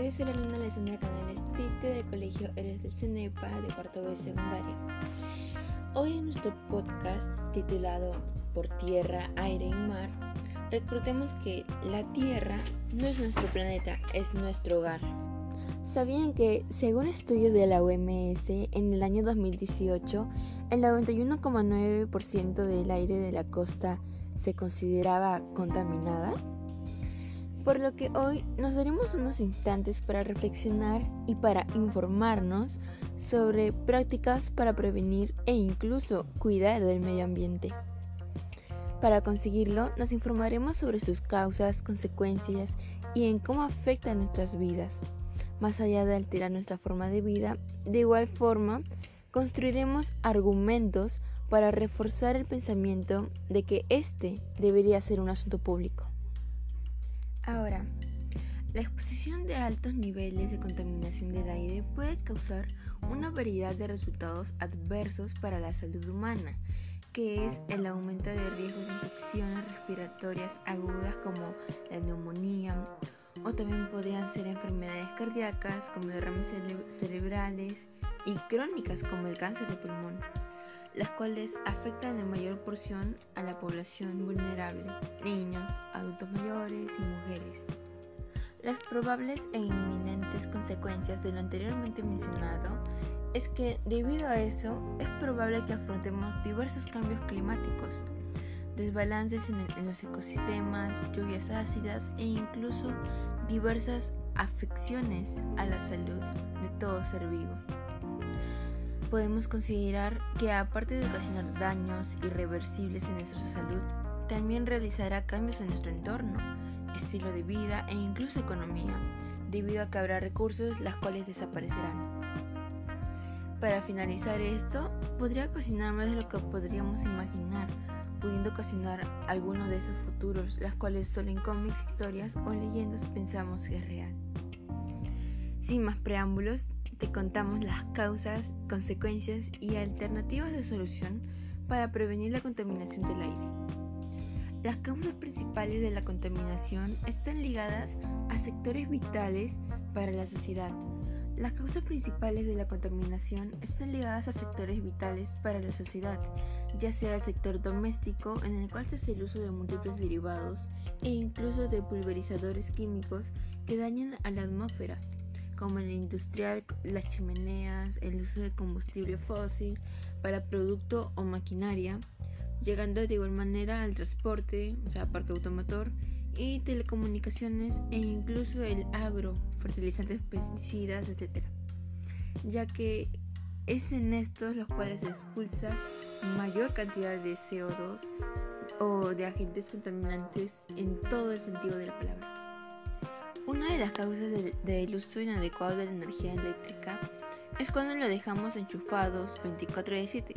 tardes, soy la alumna Alessandra Canales Tite del Colegio Eres del CENEPA de cuarto B secundaria. Hoy en nuestro podcast titulado Por Tierra, Aire y Mar, recordemos que la Tierra no es nuestro planeta, es nuestro hogar. ¿Sabían que, según estudios de la OMS, en el año 2018, el 91,9% del aire de la costa se consideraba contaminada? Por lo que hoy nos daremos unos instantes para reflexionar y para informarnos sobre prácticas para prevenir e incluso cuidar del medio ambiente. Para conseguirlo, nos informaremos sobre sus causas, consecuencias y en cómo afecta nuestras vidas. Más allá de alterar nuestra forma de vida, de igual forma, construiremos argumentos para reforzar el pensamiento de que este debería ser un asunto público. Ahora, la exposición de altos niveles de contaminación del aire puede causar una variedad de resultados adversos para la salud humana, que es el aumento de riesgos de infecciones respiratorias agudas como la neumonía, o también podrían ser enfermedades cardíacas como derrames cerebrales y crónicas como el cáncer de pulmón las cuales afectan en mayor porción a la población vulnerable, niños, adultos mayores y mujeres. Las probables e inminentes consecuencias de lo anteriormente mencionado es que debido a eso es probable que afrontemos diversos cambios climáticos, desbalances en, en los ecosistemas, lluvias ácidas e incluso diversas afecciones a la salud de todo ser vivo podemos considerar que aparte de ocasionar daños irreversibles en nuestra salud, también realizará cambios en nuestro entorno, estilo de vida e incluso economía, debido a que habrá recursos las cuales desaparecerán. Para finalizar esto, podría ocasionar más de lo que podríamos imaginar, pudiendo ocasionar alguno de esos futuros, las cuales solo en cómics, historias o leyendas pensamos que es real. Sin más preámbulos, te contamos las causas, consecuencias y alternativas de solución para prevenir la contaminación del aire. Las causas principales de la contaminación están ligadas a sectores vitales para la sociedad. Las causas principales de la contaminación están ligadas a sectores vitales para la sociedad, ya sea el sector doméstico en el cual se hace el uso de múltiples derivados e incluso de pulverizadores químicos que dañan a la atmósfera, como en el industrial, las chimeneas, el uso de combustible fósil para producto o maquinaria, llegando de igual manera al transporte, o sea, parque automotor, y telecomunicaciones e incluso el agro, fertilizantes, pesticidas, etc. Ya que es en estos los cuales se expulsa mayor cantidad de CO2 o de agentes contaminantes en todo el sentido de la palabra. Una de las causas del, uso inadecuado de la energía eléctrica es cuando lo dejamos enchufados 24 de 7.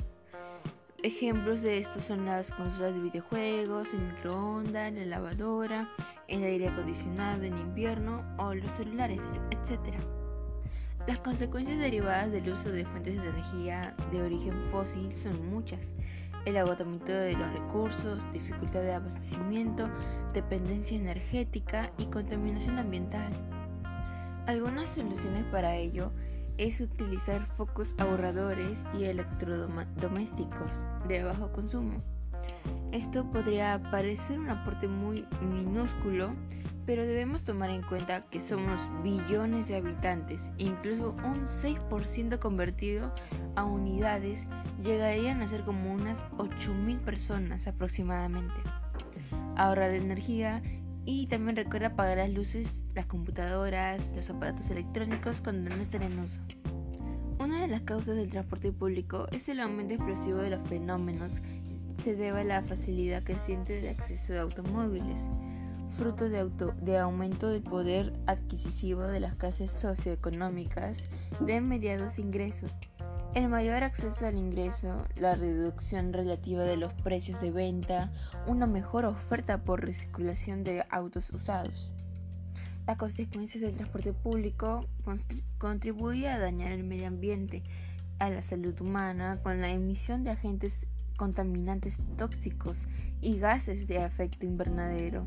Ejemplos de esto son las consolas de videojuegos, el microondas, la lavadora, el aire acondicionado en invierno o los celulares, etc. Las consecuencias derivadas del uso de fuentes de energía de origen fósil son muchas el agotamiento de los recursos, dificultad de abastecimiento, dependencia energética y contaminación ambiental. Algunas soluciones para ello es utilizar focos ahorradores y electrodomésticos de bajo consumo. Esto podría parecer un aporte muy minúsculo, pero debemos tomar en cuenta que somos billones de habitantes e incluso un 6% convertido a unidades llegarían a ser como unas 8.000 personas aproximadamente. Ahorrar energía y también recuerda apagar las luces, las computadoras, los aparatos electrónicos cuando no estén en uso. Una de las causas del transporte público es el aumento explosivo de los fenómenos se debe a la facilidad creciente de acceso de automóviles fruto de, aumento del poder adquisitivo de las clases socioeconómicas de mediados ingresos. El mayor acceso al ingreso, la reducción relativa de los precios de venta, una mejor oferta por recirculación de autos usados. Las consecuencias del transporte público contribuye a dañar el medio ambiente, a la salud humana, con la emisión de agentes contaminantes tóxicos y gases de efecto invernadero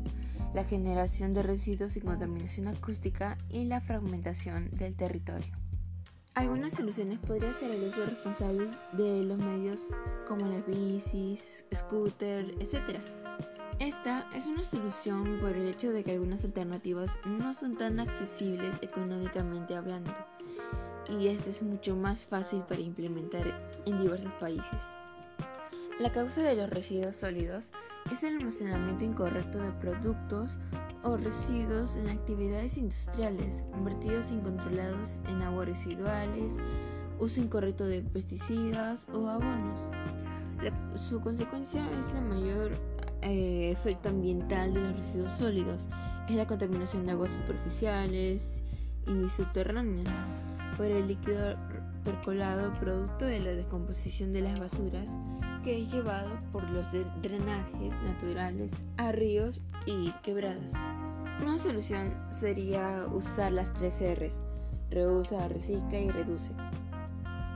la generación de residuos y contaminación acústica y la fragmentación del territorio. Algunas soluciones podrían ser el uso responsable de los medios como las bicis, scooter, etc. Esta es una solución por el hecho de que algunas alternativas no son tan accesibles económicamente hablando y este es mucho más fácil para implementar en diversos países. La causa de los residuos sólidos es el almacenamiento incorrecto de productos o residuos en actividades industriales, vertidos incontrolados en aguas residuales, uso incorrecto de pesticidas o abonos. su consecuencia es la mayor eh, efecto ambiental de los residuos sólidos, es la contaminación de aguas superficiales y subterráneas por el líquido percolado producto de la descomposición de las basuras que es llevado por los drenajes naturales a ríos y quebradas. Una solución sería usar las tres R's, reusa, recicla y reduce.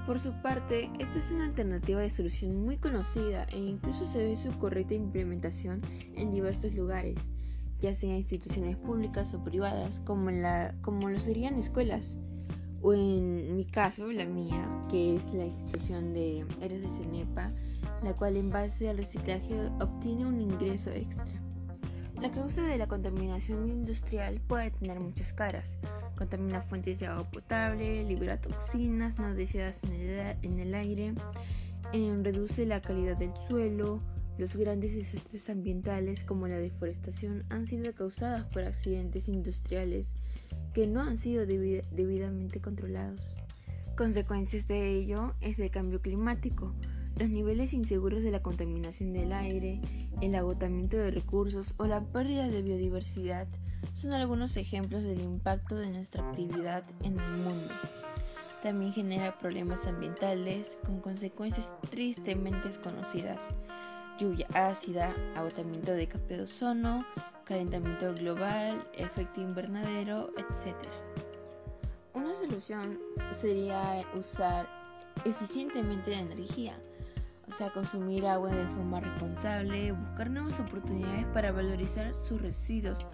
Por su parte, esta es una alternativa de solución muy conocida e incluso se ve su correcta implementación en diversos lugares, ya sea instituciones públicas o privadas, como, la, como lo serían escuelas o en mi caso, la mía, que es la institución de Eres de Cenepa, la cual en base al reciclaje obtiene un ingreso extra. La causa de la contaminación industrial puede tener muchas caras. Contamina fuentes de agua potable, libera toxinas no deseadas en el, aire, em, reduce la calidad del suelo. Los grandes desastres ambientales como la deforestación han sido causadas por accidentes industriales que no han sido debidamente controlados. Consecuencias de ello es el cambio climático, los niveles inseguros de la contaminación del aire, el agotamiento de recursos o la pérdida de biodiversidad son algunos ejemplos del impacto de nuestra actividad en el mundo. También genera problemas ambientales con consecuencias tristemente desconocidas. Lluvia ácida, agotamiento de capa de ozono, calentamiento global, efecto invernadero, etc. Una solución sería usar eficientemente la energía, o sea, consumir agua de forma responsable, buscar nuevas oportunidades para valorizar sus residuos,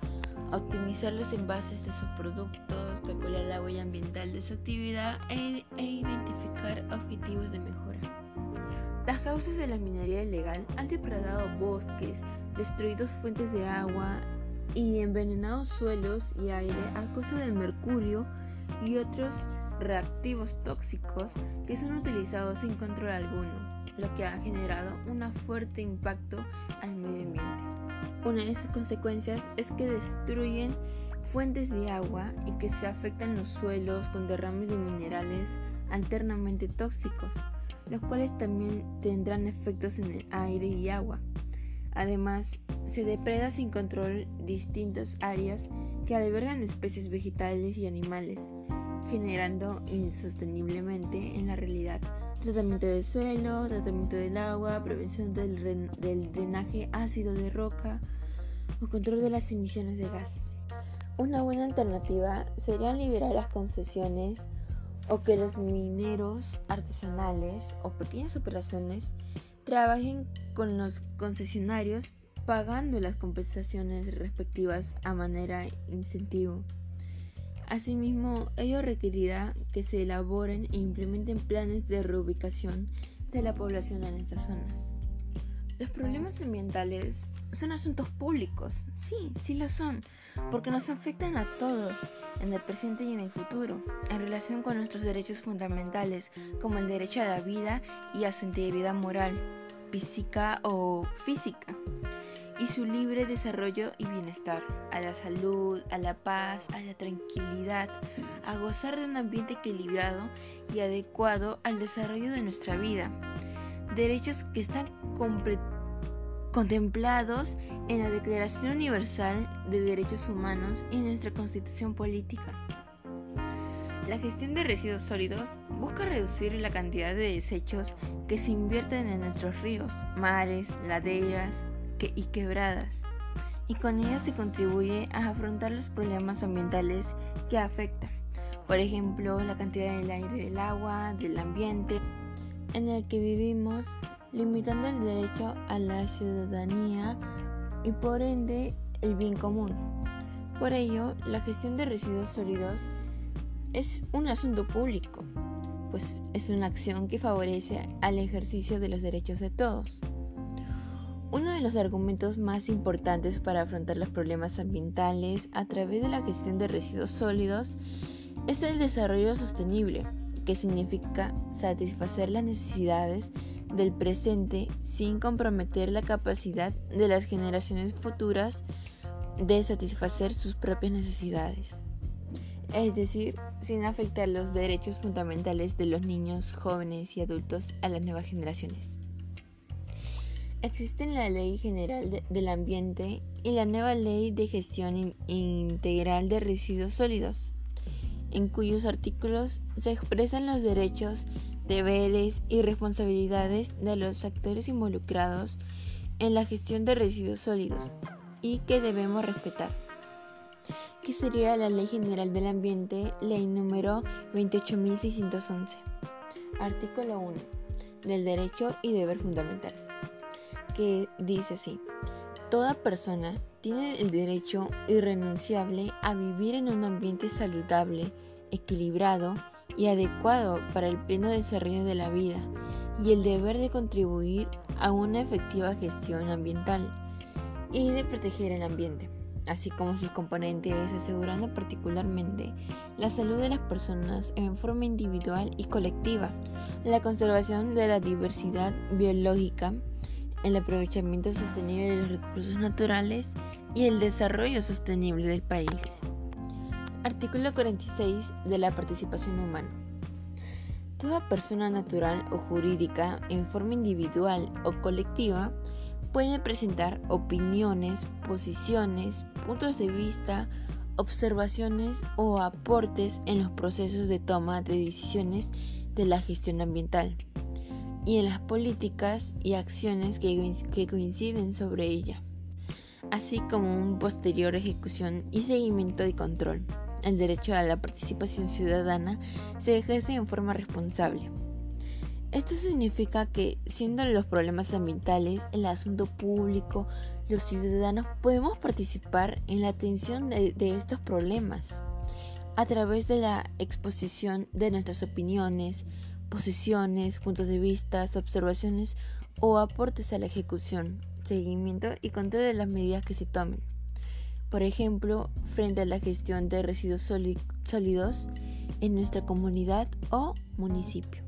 optimizar los envases de sus productos, calcular la huella ambiental de su actividad e, e identificar objetivos de mejora. Las causas de la minería ilegal han depredado bosques, destruidos fuentes de agua y envenenados suelos y aire a causa del mercurio y otros reactivos tóxicos que son utilizados sin control alguno, lo que ha generado un fuerte impacto al medio ambiente. Una de sus consecuencias es que destruyen fuentes de agua y que se afectan los suelos con derrames de minerales alternamente tóxicos, los cuales también tendrán efectos en el aire y agua. Además, se depreda sin control distintas áreas que albergan especies vegetales y animales, generando insosteniblemente en la realidad tratamiento del suelo, tratamiento del agua, prevención del, drenaje ácido de roca o control de las emisiones de gas. Una buena alternativa sería liberar las concesiones o que los mineros artesanales o pequeñas operaciones trabajen con los concesionarios pagando las compensaciones respectivas a manera incentivo. Asimismo, ello requerirá que se elaboren e implementen planes de reubicación de la población en estas zonas. Los problemas ambientales son asuntos públicos, sí, sí lo son, porque nos afectan a todos, en el presente y en el futuro, en relación con nuestros derechos fundamentales, como el derecho a la vida y a su integridad moral, física o física, su libre desarrollo y bienestar, a la salud, a la paz, a la tranquilidad, a gozar de un ambiente equilibrado y adecuado al desarrollo de nuestra vida. Derechos que están contemplados en la Declaración Universal de Derechos Humanos y nuestra Constitución Política. La gestión de residuos sólidos busca reducir la cantidad de desechos que se invierten en nuestros ríos, mares, laderas y quebradas, y con ello se contribuye a afrontar los problemas ambientales que afectan, por ejemplo, la cantidad del aire, del agua, del ambiente en el que vivimos, limitando el derecho a la ciudadanía y por ende el bien común. Por ello, la gestión de residuos sólidos es un asunto público, pues es una acción que favorece al ejercicio de los derechos de todos. Uno de los argumentos más importantes para afrontar los problemas ambientales a través de la gestión de residuos sólidos es el desarrollo sostenible, que significa satisfacer las necesidades del presente sin comprometer la capacidad de las generaciones futuras de satisfacer sus propias necesidades. Es decir, sin afectar los derechos fundamentales de los niños, jóvenes y adultos a las nuevas generaciones. Existen la Ley General del Ambiente y la nueva Ley de Gestión Integral de Residuos Sólidos, en cuyos artículos se expresan los derechos, deberes y responsabilidades de los actores involucrados en la gestión de residuos sólidos y que debemos respetar. Que sería la Ley General del Ambiente, ley número 28611. Artículo 1. Del derecho y deber fundamental que dice así, toda persona tiene el derecho irrenunciable a vivir en un ambiente saludable, equilibrado y adecuado para el pleno desarrollo de la vida y el deber de contribuir a una efectiva gestión ambiental y de proteger el ambiente, así como sus componentes, asegurando particularmente la salud de las personas en forma individual y colectiva, la conservación de la diversidad biológica, el aprovechamiento sostenible de los recursos naturales y el desarrollo sostenible del país. Artículo 46 de la participación humana. Toda persona natural o jurídica, en forma individual o colectiva, puede presentar opiniones, posiciones, puntos de vista, observaciones o aportes en los procesos de toma de decisiones de la gestión ambiental y en las políticas y acciones que, coinciden sobre ella, así como un posterior ejecución y seguimiento y control. El derecho a la participación ciudadana se ejerce en forma responsable. Esto significa que, siendo los problemas ambientales el asunto público, los ciudadanos podemos participar en la atención de, de estos problemas a través de la exposición de nuestras opiniones, posiciones, puntos de vista, observaciones o aportes a la ejecución, seguimiento y control de las medidas que se tomen. Por ejemplo, frente a la gestión de residuos sólidos en nuestra comunidad o municipio.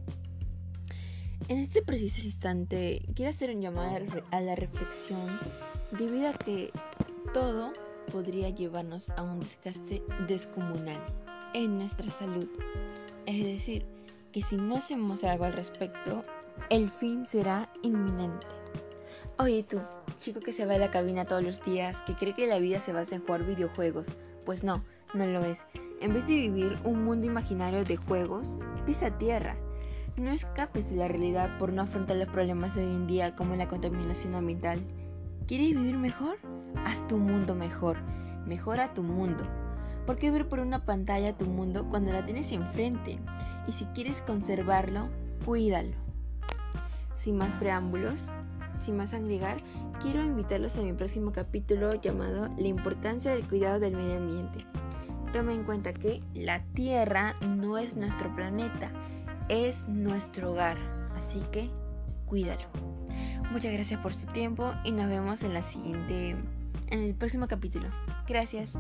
En este preciso instante quiero hacer un llamado a la reflexión debido a que todo podría llevarnos a un desgaste descomunal en nuestra salud. Es decir, que si no hacemos algo al respecto, el fin será inminente. Oye tú, chico que se va a la cabina todos los días, que cree que la vida se basa en jugar videojuegos, pues no, no lo es. En vez de vivir un mundo imaginario de juegos, pisa tierra. No escapes de la realidad por no afrontar los problemas de hoy en día como la contaminación ambiental. ¿Quieres vivir mejor? Haz tu mundo mejor. Mejora tu mundo. ¿Por qué ver por una pantalla tu mundo cuando la tienes enfrente? Y si quieres conservarlo, cuídalo. Sin más preámbulos, sin más agregar, quiero invitarlos a mi próximo capítulo llamado La importancia del cuidado del medio ambiente. Tome en cuenta que la Tierra no es nuestro planeta, es nuestro hogar, así que cuídalo. Muchas gracias por su tiempo y nos vemos en la siguiente en el próximo capítulo. Gracias.